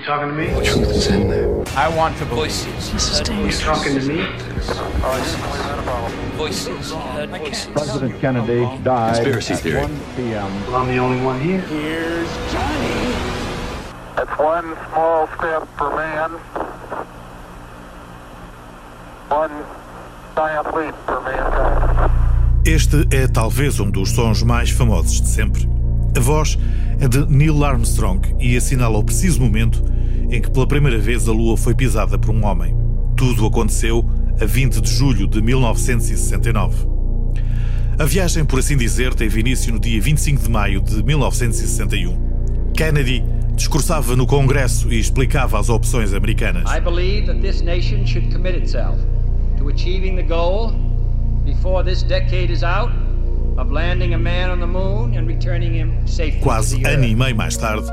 You talking to me? The truth is in there. I want to voices. You talking to me? Voices. President Kennedy died Conspiracy at theory. 1 p.m. Well, I'm the only one here. That's one small step for man, one giant leap for mankind. Este é talvez um dos sons mais famosos de sempre. A voz é de Neil Armstrong e assinala o preciso momento em que pela primeira vez a Lua foi pisada por um homem. Tudo aconteceu a 20 de julho de 1969. A viagem, por assim dizer, teve início no dia 25 de maio de 1961. Kennedy discursava no Congresso e explicava as opções americanas. I believe that this nation should commit itself to achieving the goal before this decade is out of landing a man on the moon and returning him safely Quase ano e meio mais tarde,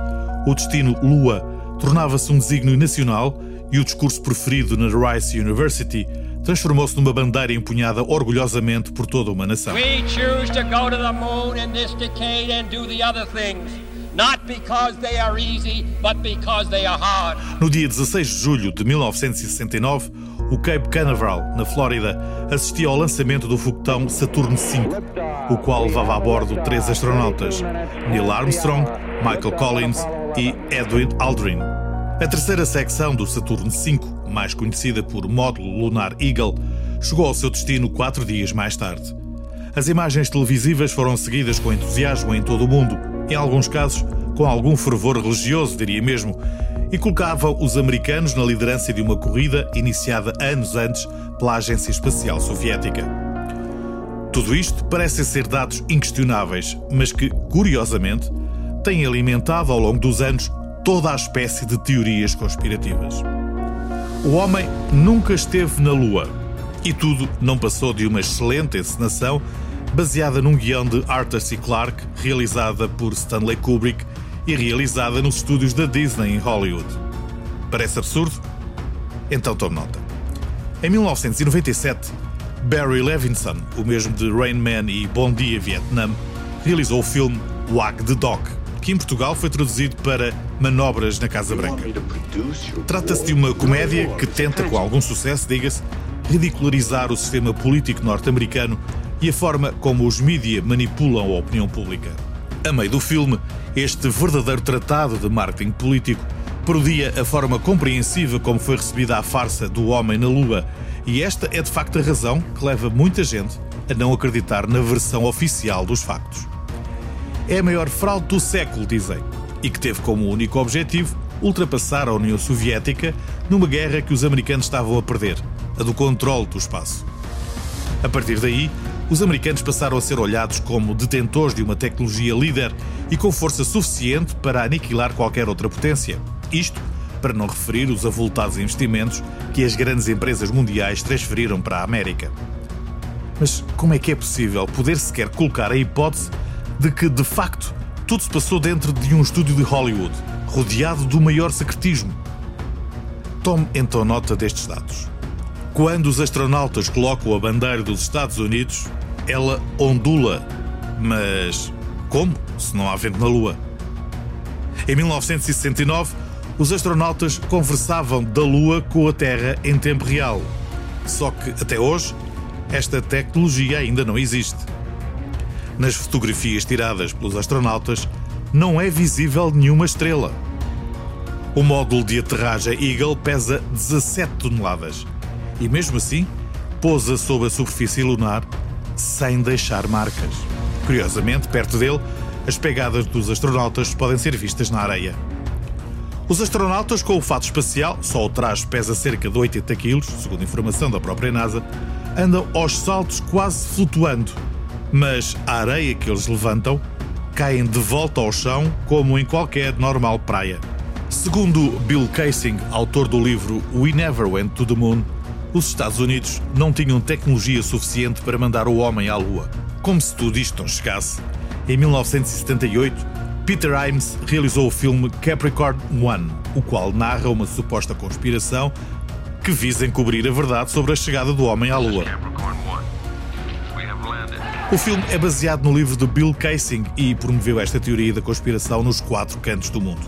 o destino Lua tornava-se um desígnio nacional e o discurso preferido na Rice University transformou-se numa bandeira empunhada orgulhosamente por toda uma nação. We choose to go to the moon in this decade and do the other things, not because they are easy, but because they are hard. No dia 16 de julho de 1969, o Cape Canaveral, na Flórida, assistia ao lançamento do foguetão Saturno V, o qual levava a bordo três astronautas, Neil Armstrong, Michael Collins e Edwin Aldrin. A terceira secção do Saturno V, mais conhecida por Módulo Lunar Eagle, chegou ao seu destino quatro dias mais tarde. As imagens televisivas foram seguidas com entusiasmo em todo o mundo, em alguns casos com algum fervor religioso, diria mesmo, e colocavam os americanos na liderança de uma corrida iniciada anos antes pela Agência Espacial Soviética. Tudo isto parece ser dados inquestionáveis, mas que, curiosamente, têm alimentado ao longo dos anos toda a espécie de teorias conspirativas. O homem nunca esteve na Lua e tudo não passou de uma excelente encenação baseada num guião de Arthur C. Clarke, realizada por Stanley Kubrick e realizada nos estúdios da Disney em Hollywood. Parece absurdo? Então tome nota. Em 1997, Barry Levinson, o mesmo de Rain Man e Bom Dia Vietnã, realizou o filme Wag the Dog, que em Portugal foi traduzido para Manobras na Casa Branca. Trata-se de uma comédia que tenta, com algum sucesso, diga-se, ridicularizar o sistema político norte-americano e a forma como os mídia manipulam a opinião pública. A meio do filme, este verdadeiro tratado de marketing político parodia a forma compreensiva como foi recebida a farsa do homem na Lua, e esta é de facto a razão que leva muita gente a não acreditar na versão oficial dos factos. É a maior fraude do século, dizem, e que teve como único objetivo ultrapassar a União Soviética numa guerra que os americanos estavam a perder, a do controle do espaço. A partir daí, os americanos passaram a ser olhados como detentores de uma tecnologia líder e com força suficiente para aniquilar qualquer outra potência. Isto para não referir os avultados investimentos que as grandes empresas mundiais transferiram para a América. Mas como é que é possível poder sequer colocar a hipótese de que, de facto, tudo se passou dentro de um estúdio de Hollywood, rodeado do maior secretismo? Tome então nota destes dados. Quando os astronautas colocam a bandeira dos Estados Unidos, ela ondula. Mas como, se não há vento na Lua? Em 1969, os astronautas conversavam da Lua com a Terra em tempo real. Só que, até hoje, esta tecnologia ainda não existe. Nas fotografias tiradas pelos astronautas, não é visível nenhuma estrela. O módulo de aterragem Eagle pesa 17 toneladas e, mesmo assim, pousa sobre a superfície lunar sem deixar marcas. Curiosamente, perto dele, as pegadas dos astronautas podem ser vistas na areia. Os astronautas com o fato espacial, só o traje pesa cerca de 80 kg, segundo informação da própria NASA, andam aos saltos quase flutuando, mas a areia que eles levantam caem de volta ao chão como em qualquer normal praia. Segundo Bill Kaysing, autor do livro We Never Went to the Moon, os Estados Unidos não tinham tecnologia suficiente para mandar o homem à Lua. Como se tudo isto não chegasse, em 1978, Peter Imes realizou o filme Capricorn One, o qual narra uma suposta conspiração que visa encobrir a verdade sobre a chegada do homem à Lua. O filme é baseado no livro de Bill Kaysing e promoveu esta teoria da conspiração nos quatro cantos do mundo.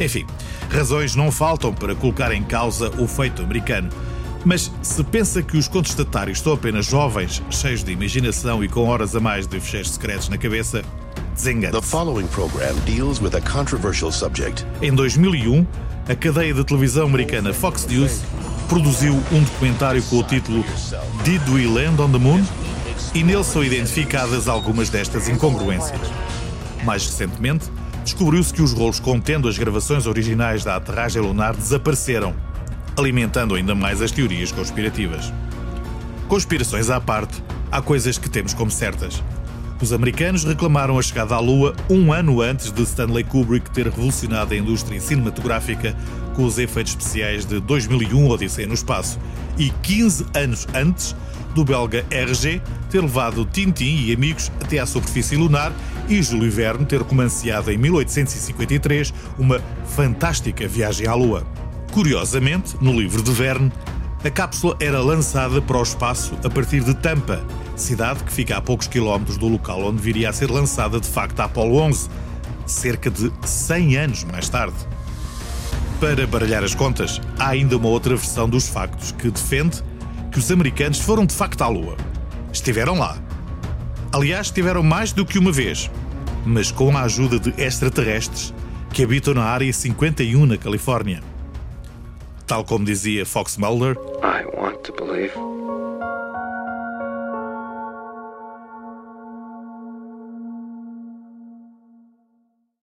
Enfim, razões não faltam para colocar em causa o feito americano. Mas se pensa que os contestatários são apenas jovens, cheios de imaginação e com horas a mais de fecheiros secretos na cabeça, desengane The following program deals with a controversial subject. Em 2001, a cadeia de televisão americana Fox News produziu um documentário com o título Did We Land on the Moon? E nele são identificadas algumas destas incongruências. Mais recentemente, descobriu-se que os rolos contendo as gravações originais da aterragem lunar desapareceram, alimentando ainda mais as teorias conspirativas. Conspirações à parte, há coisas que temos como certas. Os americanos reclamaram a chegada à Lua um ano antes de Stanley Kubrick ter revolucionado a indústria cinematográfica com os efeitos especiais de 2001 Odisseia no Espaço e 15 anos antes do belga RG ter levado Tintin e amigos até à superfície lunar e Júlio Verne ter romanceado em 1853 uma fantástica viagem à Lua. Curiosamente, no livro de Verne, a cápsula era lançada para o espaço a partir de Tampa, cidade que fica a poucos quilómetros do local onde viria a ser lançada de facto a Apollo 11, cerca de 100 anos mais tarde. Para baralhar as contas, há ainda uma outra versão dos factos que defende que os americanos foram de facto à Lua. Estiveram lá. Aliás, estiveram mais do que uma vez, mas com a ajuda de extraterrestres que habitam na Área 51 na Califórnia. Tal como dizia Fox Mulder, I want to believe.